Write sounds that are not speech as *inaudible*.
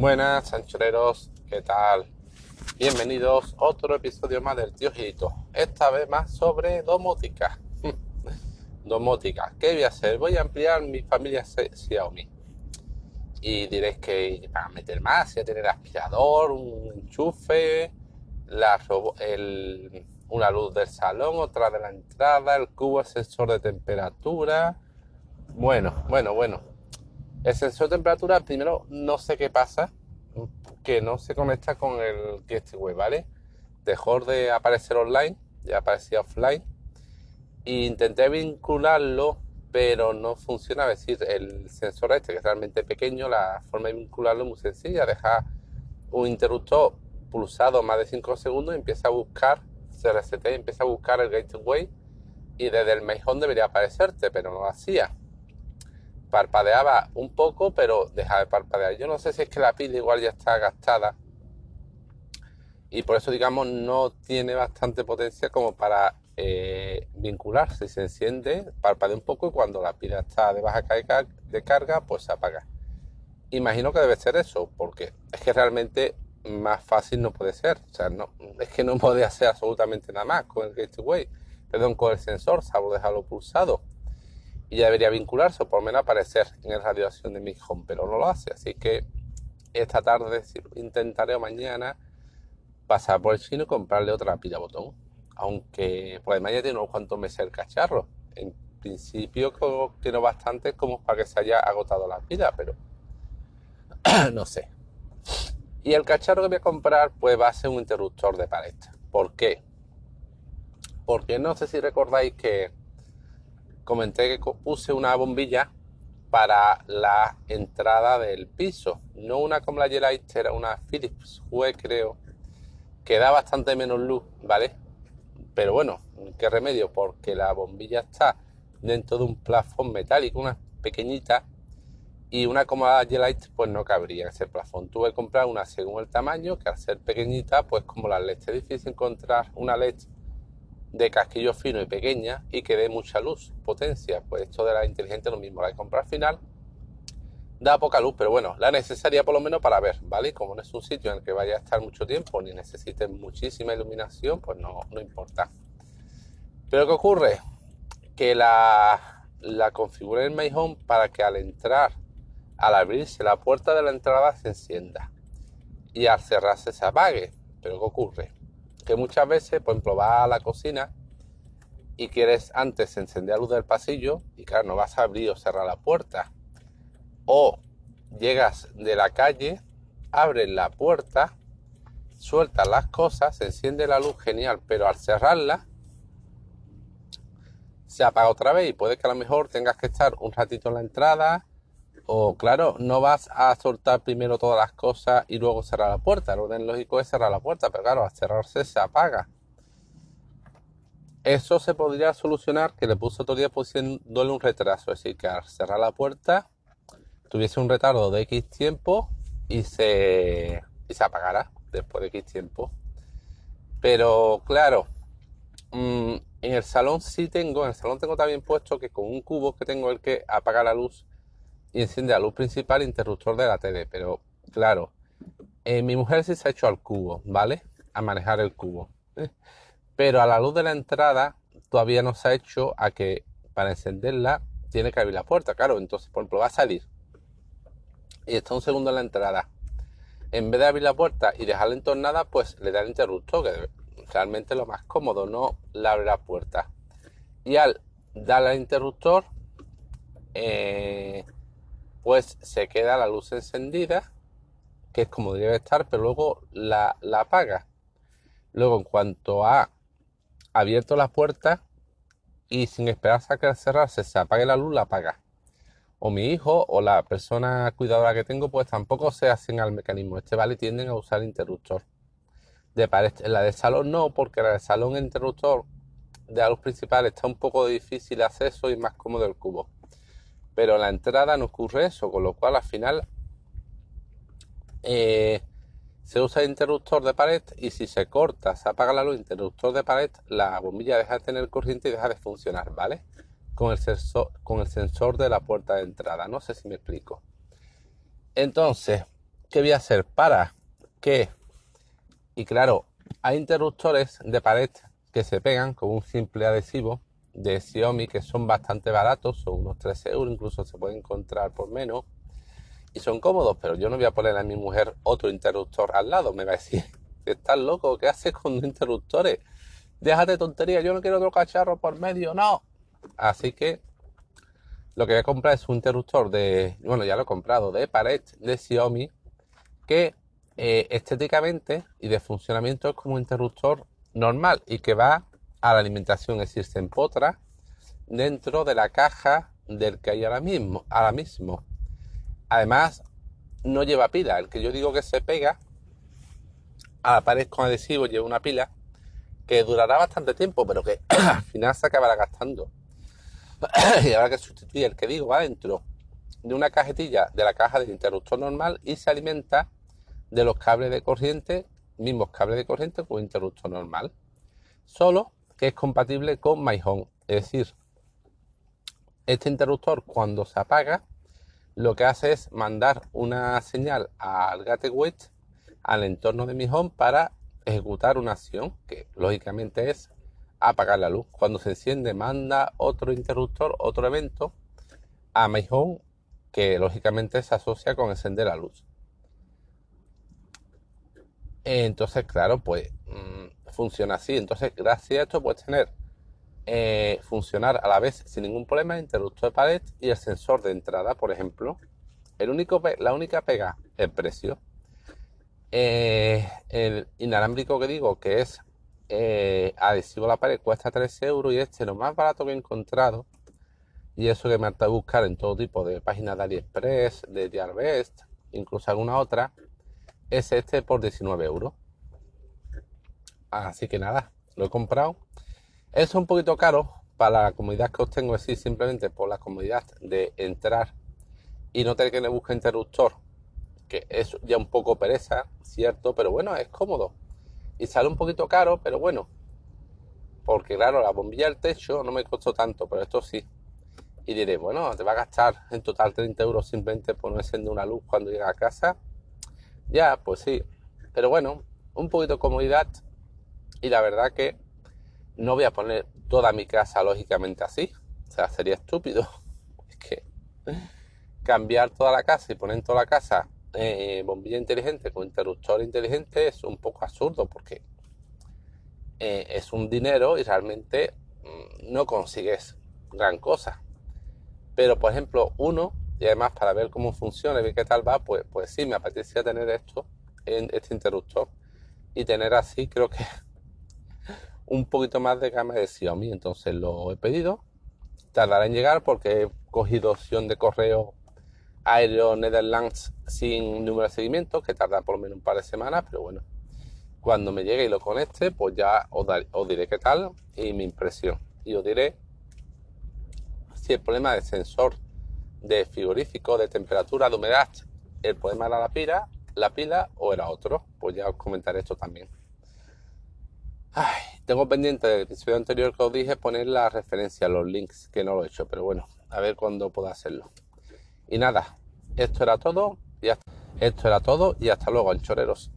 Buenas, sanchoreros, ¿qué tal? Bienvenidos a otro episodio más del Tío Gito. Esta vez más sobre domótica. *laughs* domótica. ¿Qué voy a hacer? Voy a ampliar mi familia Xiaomi. Y diréis que para meter más, a tener aspirador, un enchufe, la, el, una luz del salón, otra de la entrada, el cubo, el sensor de temperatura. Bueno, bueno, bueno el sensor de temperatura, primero, no sé qué pasa, que no se conecta con el Gateway, ¿vale? Dejó de aparecer online, ya aparecía offline. E intenté vincularlo, pero no funciona. Es decir, el sensor este, que es realmente pequeño, la forma de vincularlo es muy sencilla. Deja un interruptor pulsado más de 5 segundos y empieza a buscar, se resetea y empieza a buscar el gateway. Y desde el main debería aparecerte, pero no lo hacía parpadeaba un poco, pero dejaba de parpadear. Yo no sé si es que la pila igual ya está gastada y por eso, digamos, no tiene bastante potencia como para eh, vincularse. Se enciende, parpadea un poco y cuando la pila está de baja de carga, pues se apaga. Imagino que debe ser eso, porque es que realmente más fácil no puede ser. O sea, no, es que no *laughs* puede hacer absolutamente nada más con el gateway, perdón, con el sensor, salvo dejarlo pulsado y ya debería vincularse o por lo menos aparecer en el radiación de mi home, pero no lo hace. Así que esta tarde intentaré o mañana pasar por el chino y comprarle otra pila botón. Aunque además ya tiene unos cuantos meses el cacharro. En principio tiene bastante como para que se haya agotado la pila, pero *clears throat* no sé. Y el cacharro que voy a comprar pues va a ser un interruptor de pared. ¿Por qué? Porque no sé si recordáis que comenté que puse una bombilla para la entrada del piso. No una como la Yelight, era una Philips Hue, creo, que da bastante menos luz, ¿vale? Pero bueno, ¿qué remedio? Porque la bombilla está dentro de un plafón metálico, una pequeñita, y una como la Yelight, pues no cabría en ese plafón. Tuve que comprar una según el tamaño, que al ser pequeñita, pues como la LED es difícil encontrar una LED de casquillo fino y pequeña y que dé mucha luz, potencia. Pues esto de la inteligente lo mismo, la de comprar final da poca luz, pero bueno, la necesaria por lo menos para ver, ¿vale? Como no es un sitio en el que vaya a estar mucho tiempo ni necesite muchísima iluminación, pues no, no importa. Pero ¿qué ocurre? Que la, la configuré en My Home para que al entrar, al abrirse la puerta de la entrada se encienda y al cerrarse se apague. Pero ¿qué ocurre? Que muchas veces, por ejemplo, vas a la cocina y quieres antes encender la luz del pasillo y claro, no vas a abrir o cerrar la puerta. O llegas de la calle, abres la puerta, sueltas las cosas, se enciende la luz genial, pero al cerrarla se apaga otra vez y puede que a lo mejor tengas que estar un ratito en la entrada, o claro, no vas a soltar primero todas las cosas y luego cerrar la puerta. El orden lógico es cerrar la puerta, pero claro, al cerrarse se apaga. Eso se podría solucionar que le puso otro día pusiéndole un retraso, es decir, que al cerrar la puerta tuviese un retardo de X tiempo y se, y se apagara después de X tiempo. Pero claro, mm, en el salón sí tengo, en el salón tengo también puesto que con un cubo que tengo el que apaga la luz y enciende la luz principal interruptor de la tele. Pero claro, eh, mi mujer sí se ha hecho al cubo, ¿vale? A manejar el cubo. *laughs* Pero a la luz de la entrada todavía no se ha hecho a que para encenderla tiene que abrir la puerta, claro. Entonces, por ejemplo, va a salir y está un segundo en la entrada. En vez de abrir la puerta y dejarla entornada, pues le da el interruptor, que realmente es lo más cómodo, no le abre la puerta. Y al darle al interruptor, eh, pues se queda la luz encendida, que es como debe estar, pero luego la, apaga. Luego, en cuanto ha abierto la puerta y sin esperar a que cerrarse se apague la luz, la apaga. O mi hijo o la persona cuidadora que tengo, pues tampoco se hacen al mecanismo este, ¿vale? Tienden a usar interruptor. De la de salón no, porque la de salón interruptor de la luz principal está un poco difícil de acceso y más cómodo el cubo pero la entrada no ocurre eso, con lo cual al final eh, se usa el interruptor de pared y si se corta, se apaga la luz, interruptor de pared, la bombilla deja de tener corriente y deja de funcionar, ¿vale? Con el, sensor, con el sensor de la puerta de entrada, no sé si me explico. Entonces, ¿qué voy a hacer para que? Y claro, hay interruptores de pared que se pegan con un simple adhesivo de Xiaomi que son bastante baratos, son unos 13 euros, incluso se pueden encontrar por menos y son cómodos, pero yo no voy a poner a mi mujer otro interruptor al lado, me va a decir, *laughs* estás loco, ¿qué haces con interruptores? Déjate tontería, yo no quiero otro cacharro por medio, no. Así que lo que voy a comprar es un interruptor de, bueno, ya lo he comprado, de pared de Xiaomi, que eh, estéticamente y de funcionamiento es como un interruptor normal y que va a la alimentación existen potras dentro de la caja del que hay ahora mismo. Ahora mismo. Además, no lleva pila. El que yo digo que se pega a la pared con adhesivo lleva una pila que durará bastante tiempo, pero que *coughs* al final se acabará gastando. *coughs* y habrá que sustituir el que digo va dentro de una cajetilla de la caja del interruptor normal y se alimenta de los cables de corriente, mismos cables de corriente con interruptor normal. Solo que es compatible con My Home. Es decir, este interruptor cuando se apaga, lo que hace es mandar una señal al gateway, al entorno de mi home, para ejecutar una acción que lógicamente es apagar la luz. Cuando se enciende, manda otro interruptor, otro evento a My Home que lógicamente se asocia con encender la luz. Entonces, claro, pues mm, funciona así. Entonces, gracias a esto puedes tener eh, funcionar a la vez sin ningún problema el interruptor de pared y el sensor de entrada, por ejemplo. El único, la única pega, el precio. Eh, el inalámbrico que digo que es eh, adhesivo a la pared cuesta 3 euros y este lo más barato que he encontrado y eso que me harta buscar en todo tipo de páginas de AliExpress, de Gearbest, incluso alguna otra, es este por 19 euros. Así que nada, lo he comprado. Es un poquito caro para la comodidad que os tengo, así simplemente por la comodidad de entrar y no tener que buscar interruptor, que es ya un poco pereza, cierto, pero bueno, es cómodo. Y sale un poquito caro, pero bueno, porque claro, la bombilla del techo no me costó tanto, pero esto sí. Y diré, bueno, te va a gastar en total 30 euros simplemente por no encender una luz cuando llega a casa. Ya, pues sí. Pero bueno, un poquito de comodidad y la verdad que no voy a poner toda mi casa lógicamente así. O sea, sería estúpido. *laughs* Es que cambiar toda la casa y poner toda la casa eh, bombilla inteligente con interruptor inteligente es un poco absurdo porque eh, es un dinero y realmente mm, no consigues gran cosa. Pero por ejemplo, uno, y además para ver cómo funciona y ver qué tal va, pues, pues sí, me apetecía tener esto este interruptor y tener así, creo que un poquito más de gama de Xiaomi. Entonces lo he pedido. Tardará en llegar porque he cogido opción de correo aéreo Netherlands sin número de seguimiento, que tarda por lo menos un par de semanas, pero bueno, cuando me llegue y lo conecte, pues ya os, diré qué tal y mi impresión. Y os diré si el problema del sensor de frigorífico, de temperatura, de humedad, el problema era la pila, la pila o era otro. Pues ya os comentaré esto también. Ay, tengo pendiente del episodio anterior que os dije poner la referencia, los links, que no lo he hecho, pero bueno, a ver cuándo puedo hacerlo. Y nada, esto era todo esto era todo y hasta luego, anchoreros.